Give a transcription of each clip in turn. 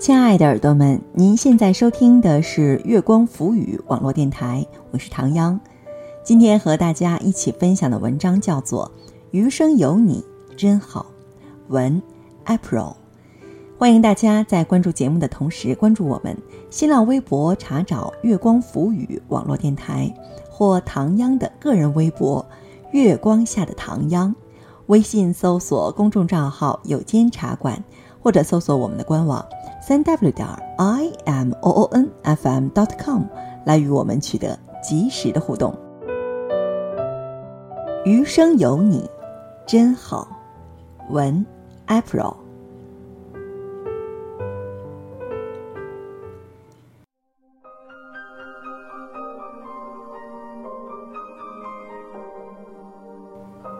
亲爱的耳朵们，您现在收听的是月光浮语网络电台，我是唐央。今天和大家一起分享的文章叫做《余生有你真好》，文 April。欢迎大家在关注节目的同时关注我们新浪微博，查找“月光浮语网络电台”或唐央的个人微博“月光下的唐央”。微信搜索公众账号“有间茶馆”，或者搜索我们的官网三 w 点 i m o o n f m dot com 来与我们取得及时的互动。余生有你，真好。文 April。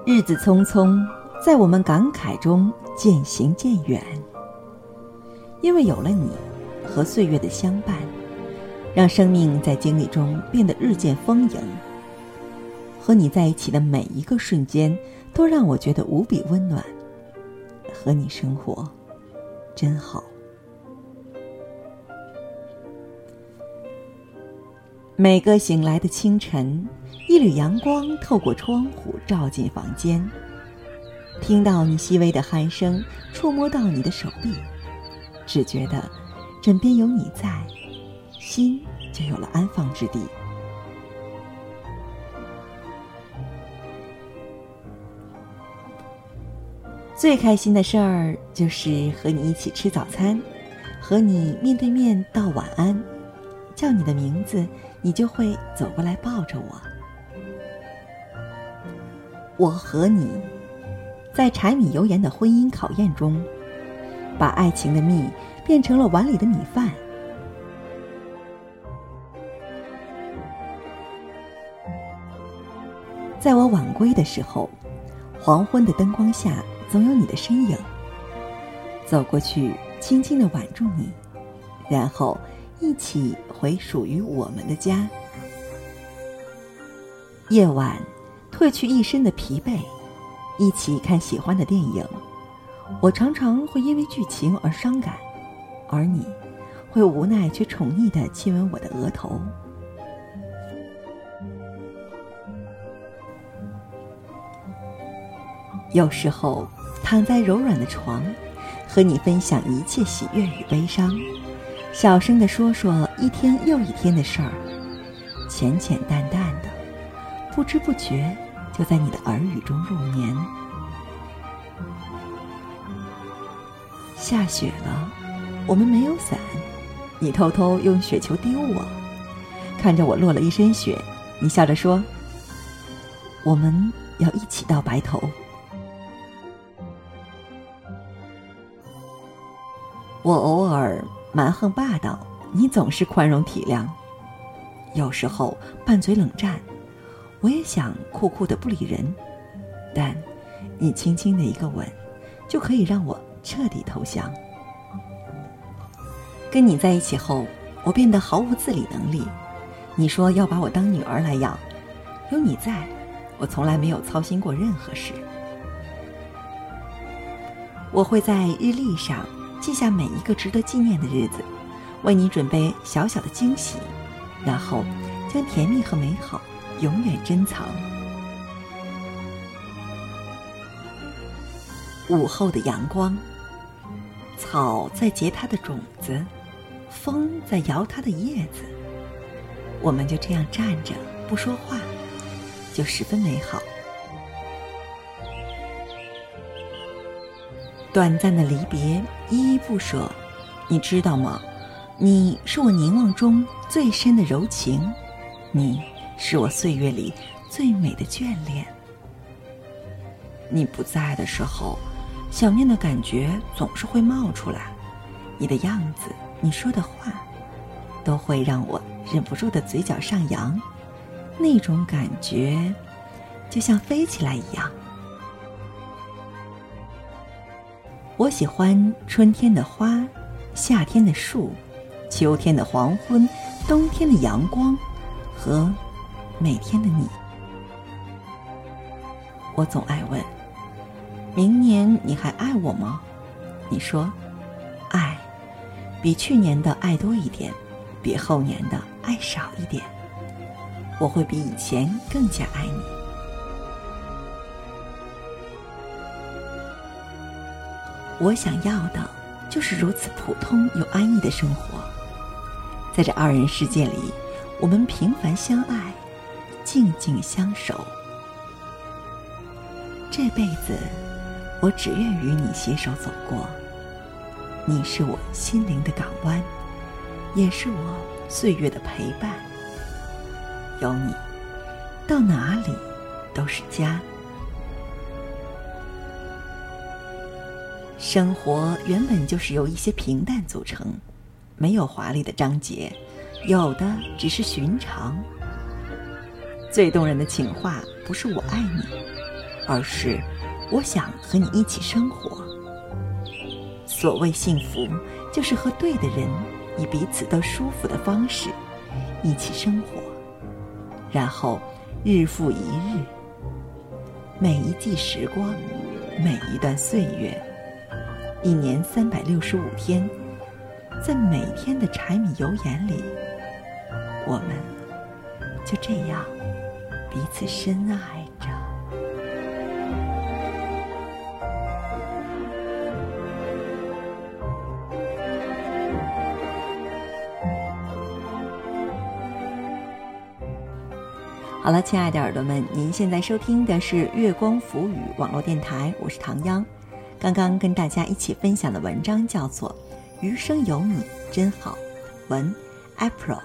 日子匆匆，在我们感慨中渐行渐远。因为有了你和岁月的相伴，让生命在经历中变得日渐丰盈。和你在一起的每一个瞬间，都让我觉得无比温暖。和你生活，真好。每个醒来的清晨。一缕阳光透过窗户照进房间，听到你细微的鼾声，触摸到你的手臂，只觉得枕边有你在，心就有了安放之地。最开心的事儿就是和你一起吃早餐，和你面对面道晚安，叫你的名字，你就会走过来抱着我。我和你，在柴米油盐的婚姻考验中，把爱情的蜜变成了碗里的米饭。在我晚归的时候，黄昏的灯光下总有你的身影。走过去，轻轻的挽住你，然后一起回属于我们的家。夜晚。褪去一身的疲惫，一起看喜欢的电影。我常常会因为剧情而伤感，而你，会无奈却宠溺的亲吻我的额头。有时候躺在柔软的床，和你分享一切喜悦与悲伤，小声的说说一天又一天的事儿，浅浅淡淡的，不知不觉。就在你的耳语中入眠。下雪了，我们没有伞，你偷偷用雪球丢我。看着我落了一身雪，你笑着说：“我们要一起到白头。”我偶尔蛮横霸道，你总是宽容体谅。有时候拌嘴冷战。我也想酷酷的不理人，但你轻轻的一个吻，就可以让我彻底投降。跟你在一起后，我变得毫无自理能力。你说要把我当女儿来养，有你在，我从来没有操心过任何事。我会在日历上记下每一个值得纪念的日子，为你准备小小的惊喜，然后将甜蜜和美好。永远珍藏。午后的阳光，草在结它的种子，风在摇它的叶子。我们就这样站着不说话，就十分美好。短暂的离别，依依不舍，你知道吗？你是我凝望中最深的柔情，你。是我岁月里最美的眷恋。你不在的时候，想念的感觉总是会冒出来。你的样子，你说的话，都会让我忍不住的嘴角上扬。那种感觉，就像飞起来一样。我喜欢春天的花，夏天的树，秋天的黄昏，冬天的阳光，和。每天的你，我总爱问：明年你还爱我吗？你说，爱，比去年的爱多一点，比后年的爱少一点。我会比以前更加爱你。我想要的，就是如此普通又安逸的生活。在这二人世界里，我们平凡相爱，静静相守。这辈子，我只愿与你携手走过。你是我心灵的港湾，也是我岁月的陪伴。有你，到哪里都是家。生活原本就是由一些平淡组成，没有华丽的章节，有的只是寻常。最动人的情话不是我爱你，而是我想和你一起生活。所谓幸福，就是和对的人，以彼此都舒服的方式一起生活，然后日复一日，每一季时光，每一段岁月。一年三百六十五天，在每天的柴米油盐里，我们就这样彼此深爱好了，亲爱的耳朵们，您现在收听的是月光浮语网络电台，我是唐央。刚刚跟大家一起分享的文章叫做《余生有你真好》，文 April。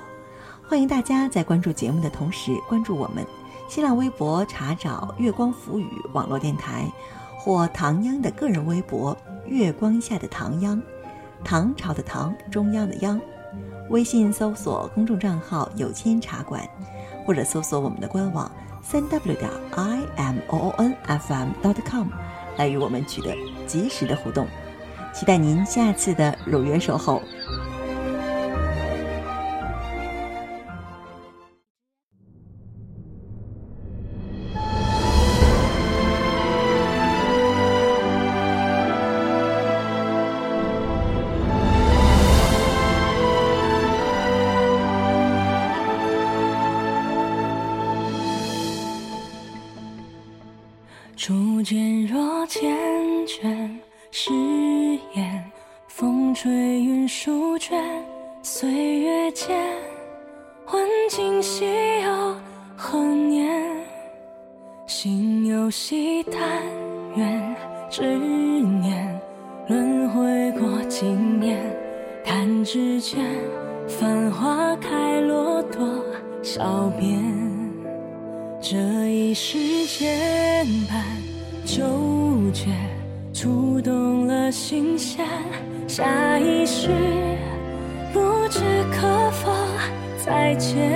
欢迎大家在关注节目的同时关注我们新浪微博，查找“月光浮语”网络电台，或唐央的个人微博“月光下的唐央”，唐朝的唐，中央的央。微信搜索公众账号“有谦茶馆”，或者搜索我们的官网三 w 点 i m o o n f m dot com。来与我们取得及时的互动，期待您下次的如约守候。初见若缱绻誓言，风吹云舒卷，岁月间，问今夕又何年？心有惜但愿，执念轮回过经年，弹指间，繁花开落多少遍？这一世牵绊纠结，触动了心弦。下一世不知可否再见，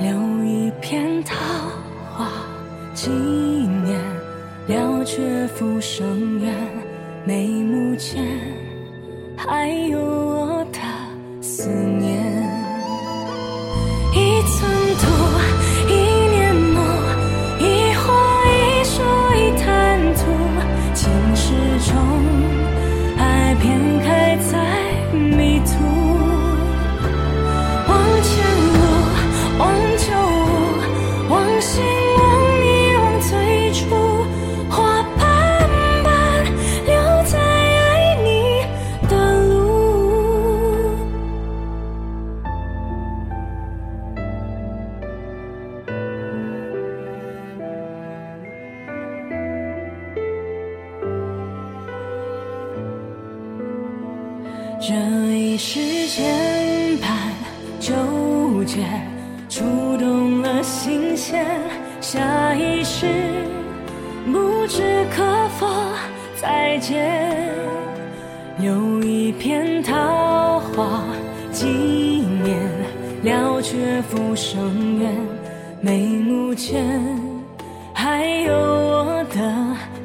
留一片桃花纪念，了却浮生缘。眉目间还有我的思念，这一世牵绊纠结，触动了心弦。下一世不知可否再见，留一片桃花纪念，了却浮生缘。眉目间还有我的。